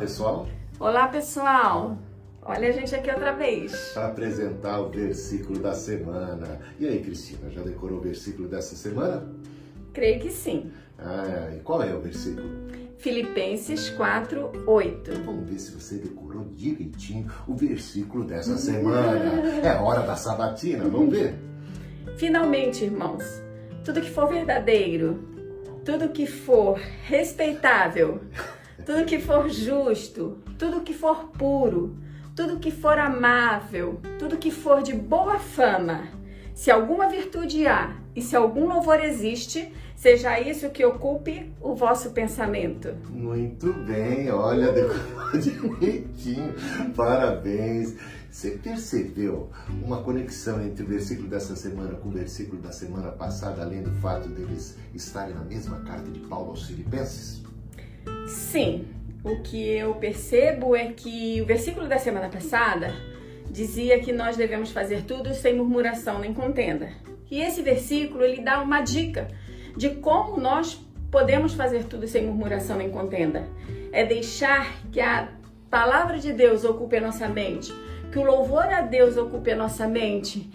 pessoal. Olá, pessoal. Olha a gente aqui outra vez. Para apresentar o versículo da semana. E aí, Cristina, já decorou o versículo dessa semana? Creio que sim. Ah, e qual é o versículo? Filipenses 4, 8. Vamos ver se você decorou direitinho o versículo dessa semana. É hora da sabatina, vamos ver? Finalmente, irmãos, tudo que for verdadeiro, tudo que for respeitável, tudo que for justo, tudo que for puro, tudo que for amável, tudo que for de boa fama, se alguma virtude há e se algum louvor existe, seja isso que ocupe o vosso pensamento. Muito bem, olha, direitinho. Parabéns. Você percebeu uma conexão entre o versículo dessa semana com o versículo da semana passada, além do fato deles estarem na mesma carta de Paulo aos Filipenses? Sim, o que eu percebo é que o versículo da semana passada dizia que nós devemos fazer tudo sem murmuração nem contenda. E esse versículo ele dá uma dica de como nós podemos fazer tudo sem murmuração nem contenda. É deixar que a palavra de Deus ocupe a nossa mente, que o louvor a Deus ocupe a nossa mente,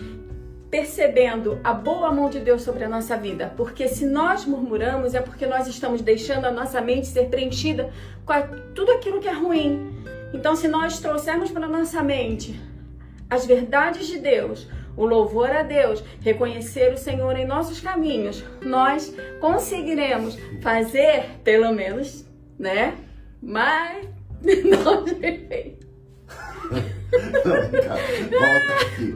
percebendo a boa mão de Deus sobre a nossa vida. Porque se nós murmuramos é porque nós estamos deixando a nossa mente ser preenchida com tudo aquilo que é ruim. Então, se nós trouxermos para a nossa mente as verdades de Deus, o louvor a Deus, reconhecer o Senhor em nossos caminhos, nós conseguiremos fazer, pelo menos, né? Mas não perfeito. Volta aqui.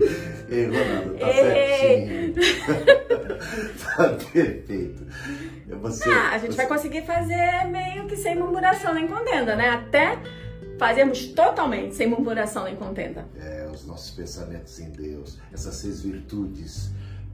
Ei, Ronaldo, tá certinho. tá perfeito. Você, ah, a gente você... vai conseguir fazer meio que sem murmuração nem contenda, né? Até fazermos totalmente sem murmuração nem contenda. É, os nossos pensamentos em Deus, essas seis virtudes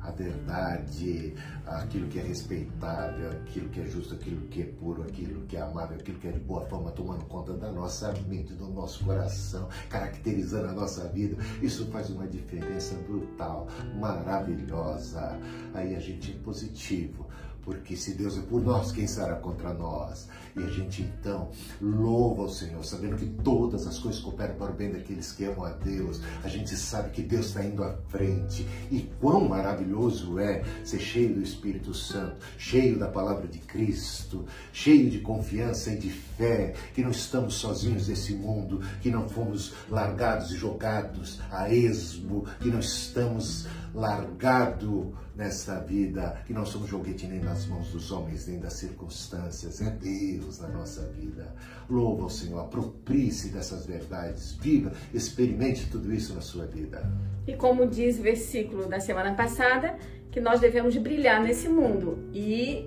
a verdade, aquilo que é respeitável, aquilo que é justo, aquilo que é puro, aquilo que é amável, aquilo que é de boa forma, tomando conta da nossa mente, do nosso coração, caracterizando a nossa vida. Isso faz uma diferença brutal, maravilhosa. Aí a gente é positivo porque se Deus é por nós, quem será contra nós? E a gente então louva o Senhor, sabendo que todas as coisas cooperam para o bem daqueles que amam a Deus. A gente sabe que Deus está indo à frente. E quão maravilhoso é ser cheio do Espírito Santo, cheio da palavra de Cristo, cheio de confiança e de fé, que não estamos sozinhos nesse mundo, que não fomos largados e jogados a esmo, que não estamos largados nesta vida, que não somos joguete nem nas mãos dos homens, nem das circunstâncias. É Deus na nossa vida. Louva o Senhor, aproprie-se dessas verdades, viva, experimente tudo isso na sua vida. E como diz o versículo da semana passada, que nós devemos brilhar nesse mundo. E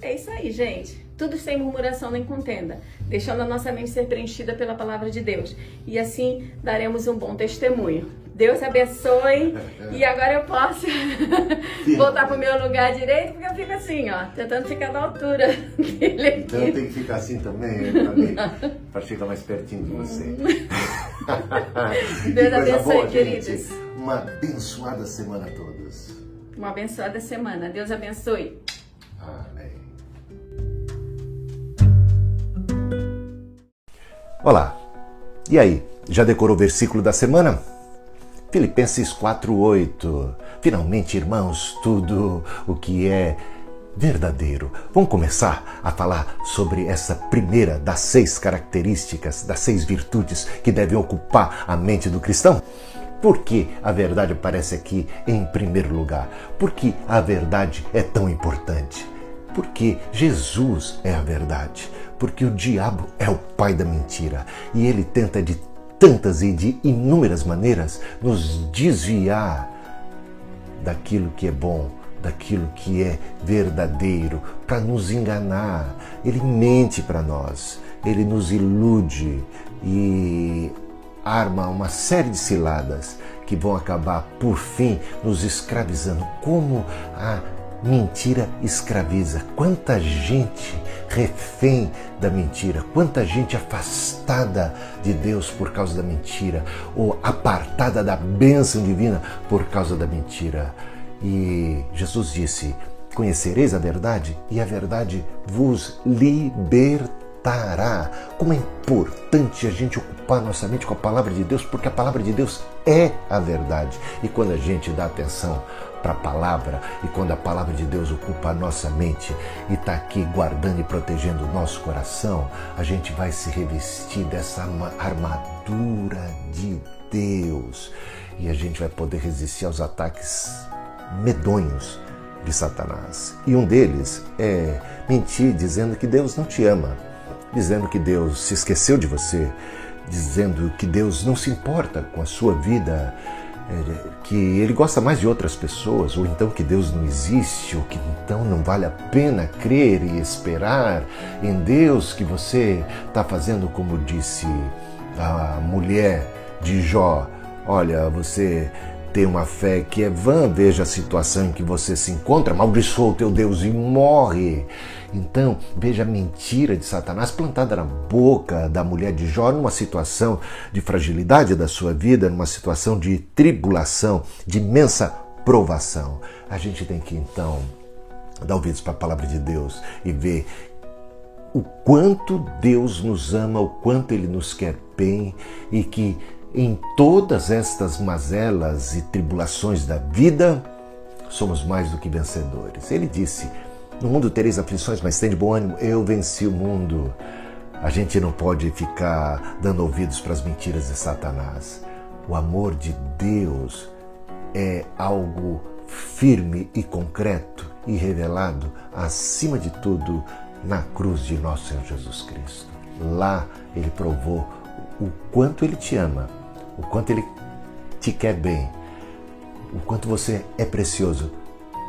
é isso aí, gente. Tudo sem murmuração nem contenda, deixando a nossa mente ser preenchida pela palavra de Deus. E assim daremos um bom testemunho. Deus abençoe. E agora eu posso voltar pro meu lugar direito, porque eu fico assim, ó, tentando ficar na altura dele aqui. Então tem que ficar assim também, para para ficar mais pertinho de você. Deus abençoe, boa, queridos. Gente. Uma abençoada semana a todos. Uma abençoada semana. Deus abençoe. Amém. Olá. E aí, já decorou o versículo da semana? Filipenses 4:8. Finalmente, irmãos, tudo o que é verdadeiro. Vamos começar a falar sobre essa primeira das seis características, das seis virtudes que devem ocupar a mente do cristão? Por que a verdade aparece aqui em primeiro lugar? Por que a verdade é tão importante? Porque Jesus é a verdade. Porque o diabo é o pai da mentira e ele tenta de tantas e de inúmeras maneiras nos desviar daquilo que é bom, daquilo que é verdadeiro, para nos enganar. Ele mente para nós, ele nos ilude e arma uma série de ciladas que vão acabar, por fim, nos escravizando. Como a mentira escraviza. Quanta gente refém da mentira, quanta gente afastada de Deus por causa da mentira, ou apartada da bênção divina por causa da mentira. E Jesus disse: Conhecereis a verdade, e a verdade vos libertará Como é importante a gente ocupar nossa mente com a palavra de Deus, porque a palavra de Deus é a verdade. E quando a gente dá atenção para a palavra e quando a palavra de Deus ocupa a nossa mente e está aqui guardando e protegendo o nosso coração, a gente vai se revestir dessa armadura de Deus e a gente vai poder resistir aos ataques medonhos de Satanás. E um deles é mentir dizendo que Deus não te ama, dizendo que Deus se esqueceu de você, dizendo que Deus não se importa com a sua vida, é, que Ele gosta mais de outras pessoas, ou então que Deus não existe, ou que então não vale a pena crer e esperar em Deus, que você está fazendo como disse a mulher de Jó. Olha, você ter uma fé que é vã, veja a situação em que você se encontra, amaldiçoa o teu Deus e morre. Então, veja a mentira de Satanás plantada na boca da mulher de Jó numa situação de fragilidade da sua vida, numa situação de tribulação, de imensa provação. A gente tem que então dar ouvidos para a palavra de Deus e ver o quanto Deus nos ama, o quanto Ele nos quer bem e que em todas estas mazelas e tribulações da vida, somos mais do que vencedores. Ele disse: No mundo tereis aflições, mas tem de bom ânimo, eu venci o mundo. A gente não pode ficar dando ouvidos para as mentiras de Satanás. O amor de Deus é algo firme e concreto e revelado, acima de tudo, na cruz de nosso Senhor Jesus Cristo. Lá ele provou o quanto ele te ama o quanto Ele te quer bem, o quanto você é precioso.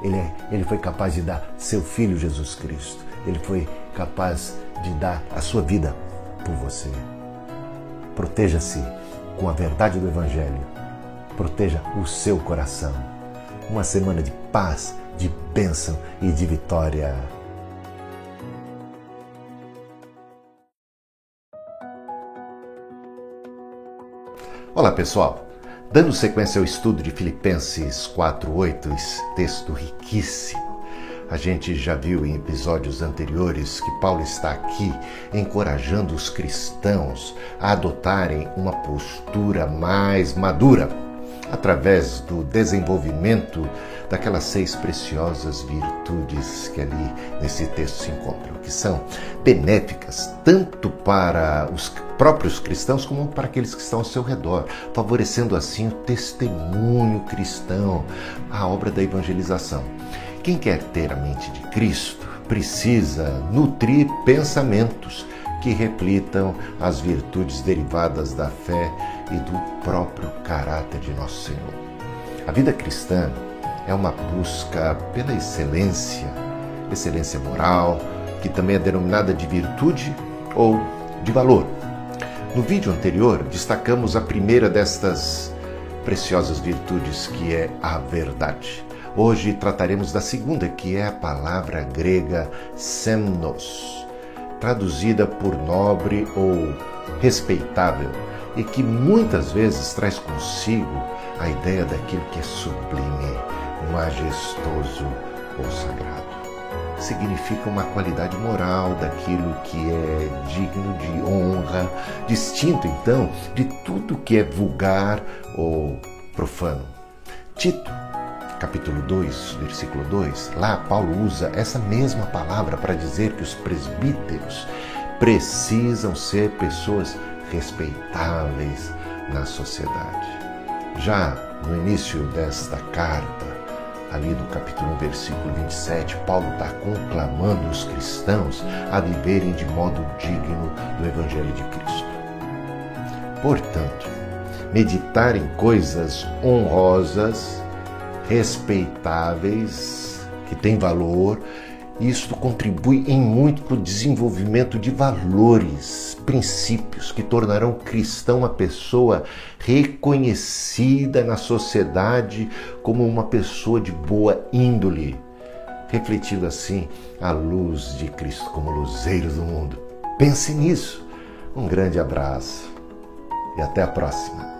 Ele, é, ele foi capaz de dar seu Filho Jesus Cristo. Ele foi capaz de dar a sua vida por você. Proteja-se com a verdade do Evangelho. Proteja o seu coração. Uma semana de paz, de bênção e de vitória. Olá pessoal, dando sequência ao estudo de Filipenses 4:8, esse texto riquíssimo. A gente já viu em episódios anteriores que Paulo está aqui encorajando os cristãos a adotarem uma postura mais madura através do desenvolvimento daquelas seis preciosas virtudes que ali nesse texto se encontram, que são benéficas tanto para os próprios cristãos como para aqueles que estão ao seu redor, favorecendo assim o testemunho cristão, a obra da evangelização. Quem quer ter a mente de Cristo precisa nutrir pensamentos que reflitam as virtudes derivadas da fé e do próprio caráter de nosso Senhor. A vida cristã é uma busca pela excelência, excelência moral, que também é denominada de virtude ou de valor. No vídeo anterior, destacamos a primeira destas preciosas virtudes, que é a verdade. Hoje trataremos da segunda, que é a palavra grega semnos, traduzida por nobre ou respeitável, e que muitas vezes traz consigo a ideia daquilo que é sublime, majestoso ou sagrado. Significa uma qualidade moral daquilo que é digno de honra, distinto então de tudo que é vulgar ou profano. Tito, capítulo 2, versículo 2, lá Paulo usa essa mesma palavra para dizer que os presbíteros precisam ser pessoas respeitáveis na sociedade. Já no início desta carta, ali no capítulo 1, versículo 27, Paulo está conclamando os cristãos a viverem de modo digno do Evangelho de Cristo. Portanto, meditar em coisas honrosas, respeitáveis, que têm valor, isto contribui em muito para o desenvolvimento de valores, princípios que tornarão cristão uma pessoa reconhecida na sociedade como uma pessoa de boa índole, refletindo assim a luz de Cristo como luzeiro do mundo. Pense nisso. Um grande abraço e até a próxima.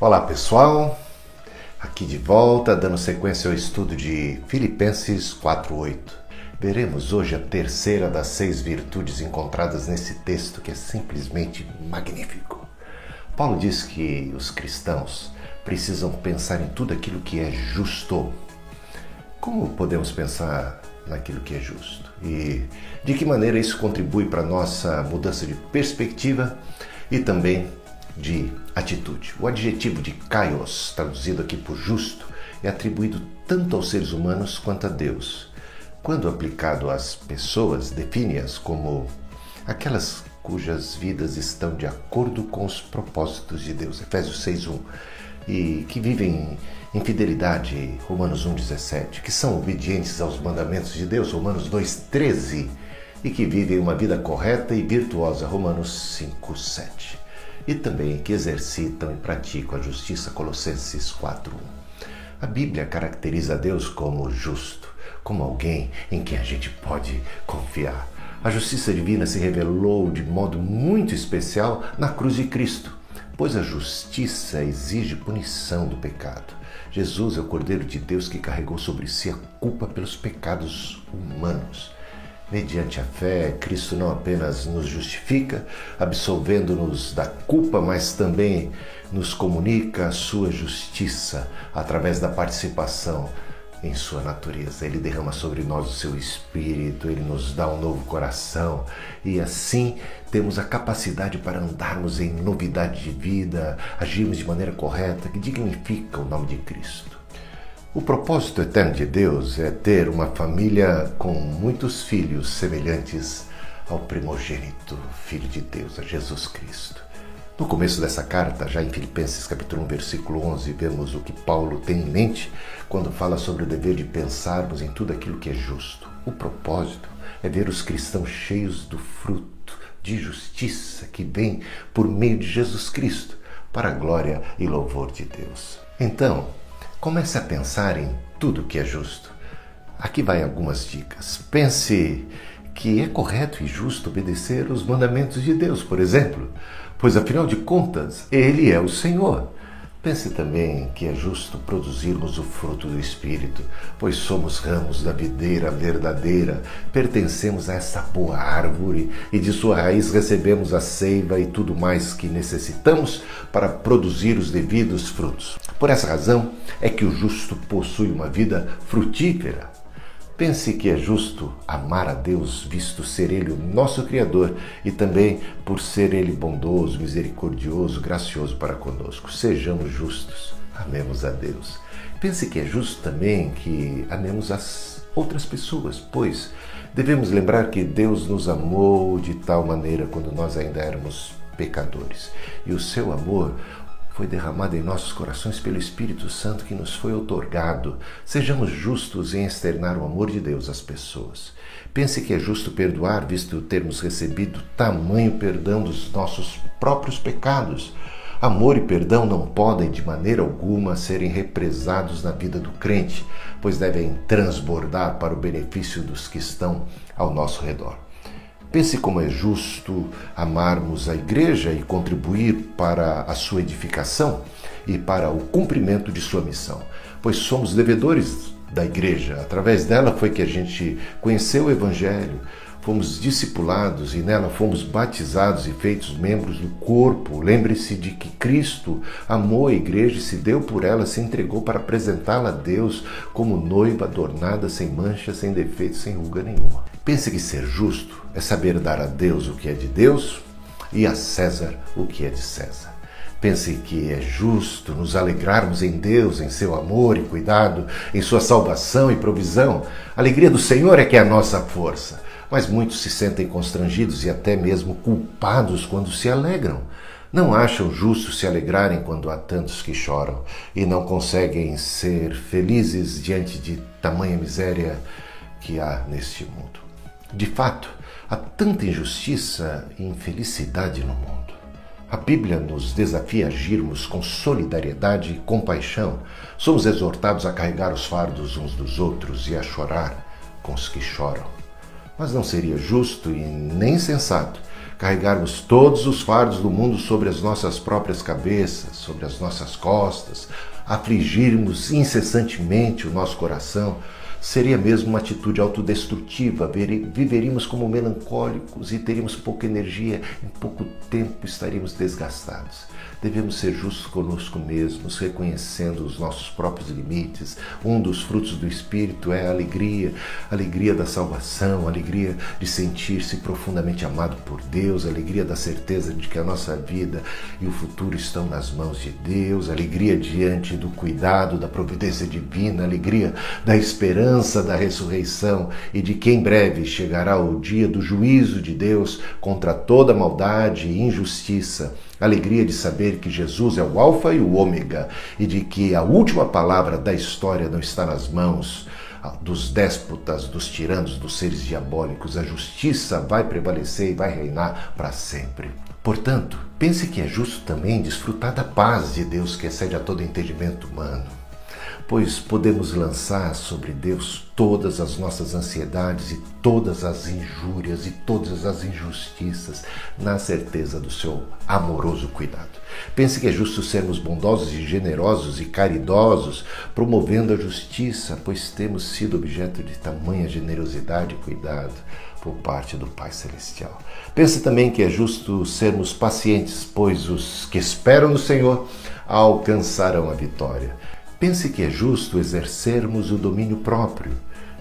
Olá pessoal, Aqui de volta, dando sequência ao estudo de Filipenses 4:8. Veremos hoje a terceira das seis virtudes encontradas nesse texto que é simplesmente magnífico. Paulo diz que os cristãos precisam pensar em tudo aquilo que é justo. Como podemos pensar naquilo que é justo? E de que maneira isso contribui para a nossa mudança de perspectiva e também de atitude. O adjetivo de kaios, traduzido aqui por justo, é atribuído tanto aos seres humanos quanto a Deus. Quando aplicado às pessoas, define-as como aquelas cujas vidas estão de acordo com os propósitos de Deus. Efésios 6:1. E que vivem em fidelidade, Romanos 1:17, que são obedientes aos mandamentos de Deus, Romanos 2:13, e que vivem uma vida correta e virtuosa, Romanos 5:7 e também que exercitam e praticam a justiça, Colossenses 4:1. A Bíblia caracteriza Deus como justo, como alguém em quem a gente pode confiar. A justiça divina se revelou de modo muito especial na cruz de Cristo, pois a justiça exige punição do pecado. Jesus é o Cordeiro de Deus que carregou sobre si a culpa pelos pecados humanos. Mediante a fé, Cristo não apenas nos justifica, absolvendo-nos da culpa, mas também nos comunica a sua justiça através da participação em sua natureza. Ele derrama sobre nós o seu espírito, ele nos dá um novo coração e assim temos a capacidade para andarmos em novidade de vida, agirmos de maneira correta, que dignifica o nome de Cristo. O propósito eterno de Deus é ter uma família com muitos filhos semelhantes ao primogênito Filho de Deus, a Jesus Cristo. No começo dessa carta, já em Filipenses capítulo 1, versículo 11, vemos o que Paulo tem em mente quando fala sobre o dever de pensarmos em tudo aquilo que é justo. O propósito é ver os cristãos cheios do fruto de justiça que vem por meio de Jesus Cristo, para a glória e louvor de Deus. Então, Comece a pensar em tudo que é justo. Aqui vai algumas dicas. Pense que é correto e justo obedecer os mandamentos de Deus, por exemplo, pois afinal de contas, Ele é o Senhor. Pense também que é justo produzirmos o fruto do Espírito, pois somos ramos da videira verdadeira, pertencemos a essa boa árvore e de sua raiz recebemos a seiva e tudo mais que necessitamos para produzir os devidos frutos. Por essa razão é que o justo possui uma vida frutífera, Pense que é justo amar a Deus, visto ser Ele o nosso Criador e também por ser Ele bondoso, misericordioso, gracioso para conosco. Sejamos justos, amemos a Deus. Pense que é justo também que amemos as outras pessoas, pois devemos lembrar que Deus nos amou de tal maneira quando nós ainda éramos pecadores. E o seu amor foi derramada em nossos corações pelo Espírito Santo que nos foi otorgado. Sejamos justos em externar o amor de Deus às pessoas. Pense que é justo perdoar, visto termos recebido tamanho perdão dos nossos próprios pecados. Amor e perdão não podem de maneira alguma serem represados na vida do crente, pois devem transbordar para o benefício dos que estão ao nosso redor. Pense como é justo amarmos a igreja e contribuir para a sua edificação e para o cumprimento de sua missão, pois somos devedores da igreja. Através dela foi que a gente conheceu o evangelho, fomos discipulados e nela fomos batizados e feitos membros do corpo. Lembre-se de que Cristo amou a igreja e se deu por ela, se entregou para apresentá-la a Deus como noiva adornada, sem mancha, sem defeito, sem ruga nenhuma. Pense que ser justo é saber dar a Deus o que é de Deus e a César o que é de César. Pense que é justo nos alegrarmos em Deus, em seu amor e cuidado, em sua salvação e provisão. A alegria do Senhor é que é a nossa força. Mas muitos se sentem constrangidos e até mesmo culpados quando se alegram. Não acham justo se alegrarem quando há tantos que choram e não conseguem ser felizes diante de tamanha miséria que há neste mundo. De fato, há tanta injustiça e infelicidade no mundo. A Bíblia nos desafia a agirmos com solidariedade e compaixão. Somos exortados a carregar os fardos uns dos outros e a chorar com os que choram. Mas não seria justo e nem sensato carregarmos todos os fardos do mundo sobre as nossas próprias cabeças, sobre as nossas costas, afligirmos incessantemente o nosso coração, seria mesmo uma atitude autodestrutiva. Viveríamos como melancólicos e teríamos pouca energia, em pouco tempo estaríamos desgastados. Devemos ser justos conosco mesmos, reconhecendo os nossos próprios limites. Um dos frutos do Espírito é a alegria, a alegria da salvação, a alegria de sentir-se profundamente amado por Deus, a alegria da certeza de que a nossa vida e o futuro estão nas mãos de Deus, a alegria diante do cuidado, da providência divina, alegria da esperança da ressurreição e de que em breve chegará o dia do juízo de Deus contra toda maldade e injustiça alegria de saber que Jesus é o Alfa e o Ômega e de que a última palavra da história não está nas mãos dos déspotas, dos tiranos, dos seres diabólicos. A justiça vai prevalecer e vai reinar para sempre. Portanto, pense que é justo também desfrutar da paz de Deus que excede a todo entendimento humano pois podemos lançar sobre Deus todas as nossas ansiedades e todas as injúrias e todas as injustiças, na certeza do seu amoroso cuidado. Pense que é justo sermos bondosos e generosos e caridosos, promovendo a justiça, pois temos sido objeto de tamanha generosidade e cuidado por parte do Pai Celestial. Pense também que é justo sermos pacientes, pois os que esperam no Senhor alcançarão a vitória. Pense que é justo exercermos o domínio próprio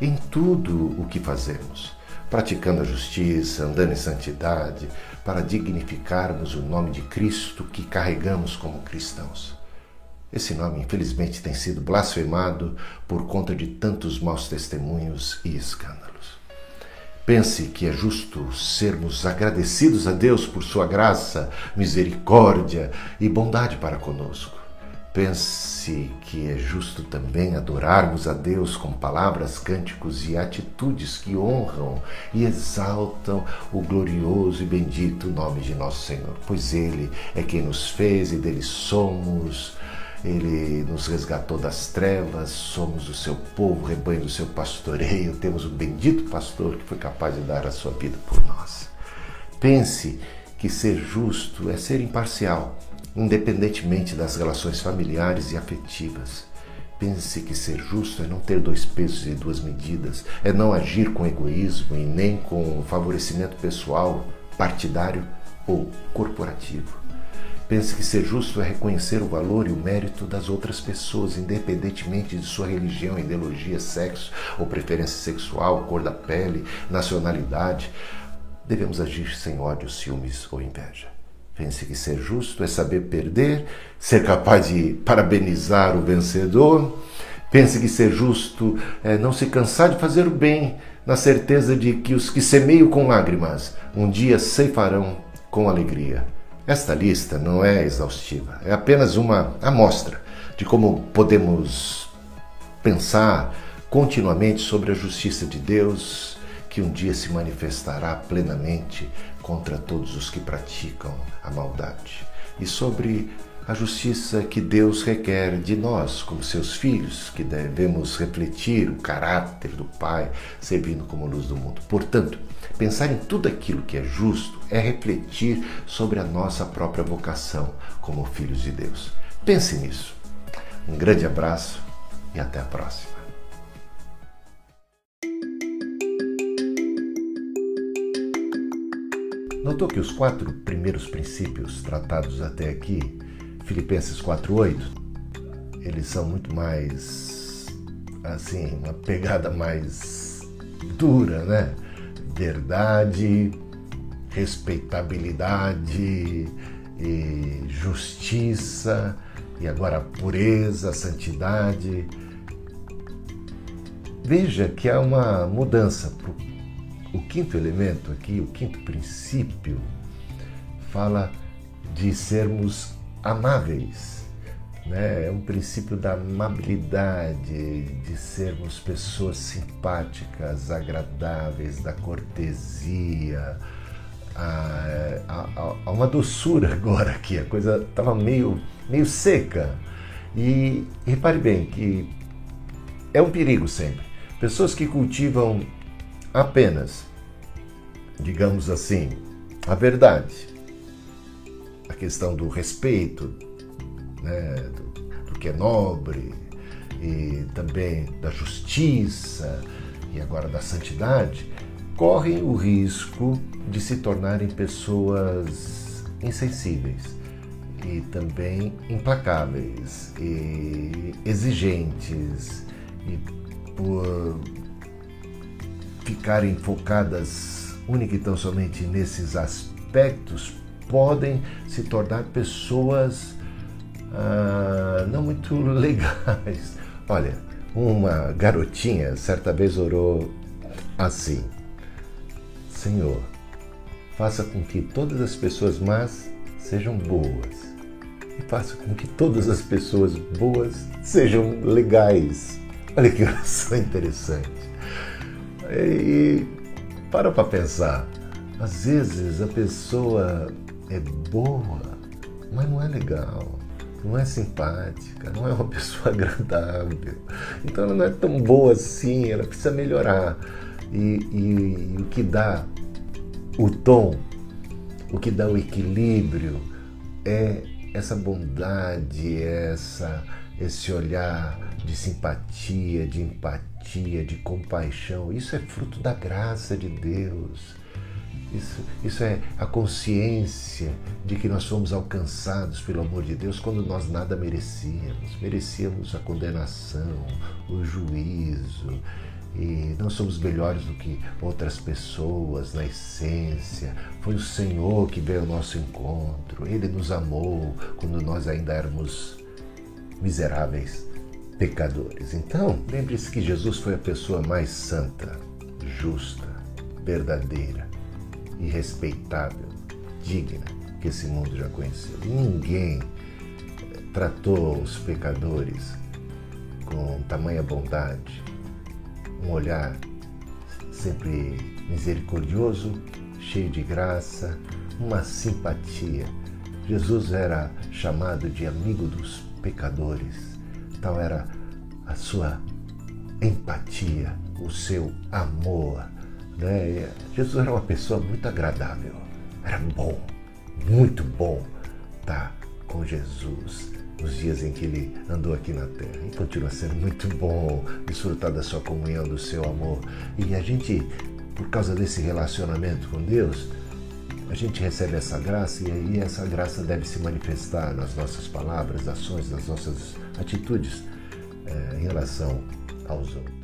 em tudo o que fazemos, praticando a justiça, andando em santidade, para dignificarmos o nome de Cristo que carregamos como cristãos. Esse nome, infelizmente, tem sido blasfemado por conta de tantos maus testemunhos e escândalos. Pense que é justo sermos agradecidos a Deus por sua graça, misericórdia e bondade para conosco. Pense que é justo também adorarmos a Deus com palavras, cânticos e atitudes que honram e exaltam o glorioso e bendito nome de nosso Senhor, pois Ele é quem nos fez e dele somos. Ele nos resgatou das trevas, somos o seu povo, rebanho do seu pastoreio, temos um bendito pastor que foi capaz de dar a sua vida por nós. Pense que ser justo é ser imparcial independentemente das relações familiares e afetivas. Pense que ser justo é não ter dois pesos e duas medidas, é não agir com egoísmo e nem com favorecimento pessoal, partidário ou corporativo. Pense que ser justo é reconhecer o valor e o mérito das outras pessoas, independentemente de sua religião, ideologia, sexo ou preferência sexual, cor da pele, nacionalidade. Devemos agir sem ódio, ciúmes ou inveja. Pense que ser justo é saber perder, ser capaz de parabenizar o vencedor. Pense que ser justo é não se cansar de fazer o bem, na certeza de que os que semeiam com lágrimas um dia ceifarão com alegria. Esta lista não é exaustiva, é apenas uma amostra de como podemos pensar continuamente sobre a justiça de Deus, que um dia se manifestará plenamente contra todos os que praticam a maldade. E sobre a justiça que Deus requer de nós, como seus filhos, que devemos refletir o caráter do Pai, servindo como luz do mundo. Portanto, pensar em tudo aquilo que é justo é refletir sobre a nossa própria vocação como filhos de Deus. Pense nisso. Um grande abraço e até a próxima. Notou que os quatro primeiros princípios tratados até aqui, Filipenses 4:8, eles são muito mais assim, uma pegada mais dura, né? Verdade, respeitabilidade e justiça e agora pureza, santidade. Veja que há uma mudança para o o quinto elemento aqui, o quinto princípio, fala de sermos amáveis. Né? É um princípio da amabilidade, de sermos pessoas simpáticas, agradáveis, da cortesia. Há, há, há uma doçura agora aqui, a coisa estava meio, meio seca. E repare bem que é um perigo sempre. Pessoas que cultivam apenas, digamos assim, a verdade, a questão do respeito, né, do, do que é nobre, e também da justiça e agora da santidade, correm o risco de se tornarem pessoas insensíveis e também implacáveis e exigentes. E por ficarem focadas única e tão somente nesses aspectos podem se tornar pessoas ah, não muito legais. Olha, uma garotinha certa vez orou assim: Senhor, faça com que todas as pessoas más sejam boas e faça com que todas as pessoas boas sejam legais. Olha que oração interessante. E para para pensar, às vezes a pessoa é boa, mas não é legal, não é simpática, não é uma pessoa agradável. Então ela não é tão boa assim, ela precisa melhorar. E, e, e o que dá o tom, o que dá o equilíbrio é essa bondade, essa, esse olhar de simpatia, de empatia, de compaixão. Isso é fruto da graça de Deus. Isso, isso é a consciência de que nós fomos alcançados pelo amor de Deus quando nós nada merecíamos. Merecíamos a condenação, o juízo, e não somos melhores do que outras pessoas na essência. Foi o Senhor que veio ao nosso encontro. Ele nos amou quando nós ainda éramos miseráveis pecadores. Então, lembre-se que Jesus foi a pessoa mais santa, justa, verdadeira e respeitável, digna que esse mundo já conheceu. Ninguém tratou os pecadores com tamanha bondade, um olhar sempre misericordioso, cheio de graça, uma simpatia. Jesus era chamado de amigo dos pecadores, tal era a sua empatia, o seu amor. Né? Jesus era uma pessoa muito agradável, era bom, muito bom estar com Jesus nos dias em que ele andou aqui na terra. E continua sendo muito bom desfrutar da sua comunhão, do seu amor. E a gente, por causa desse relacionamento com Deus, a gente recebe essa graça e aí essa graça deve se manifestar nas nossas palavras, ações, nas nossas atitudes é, em relação aos outros.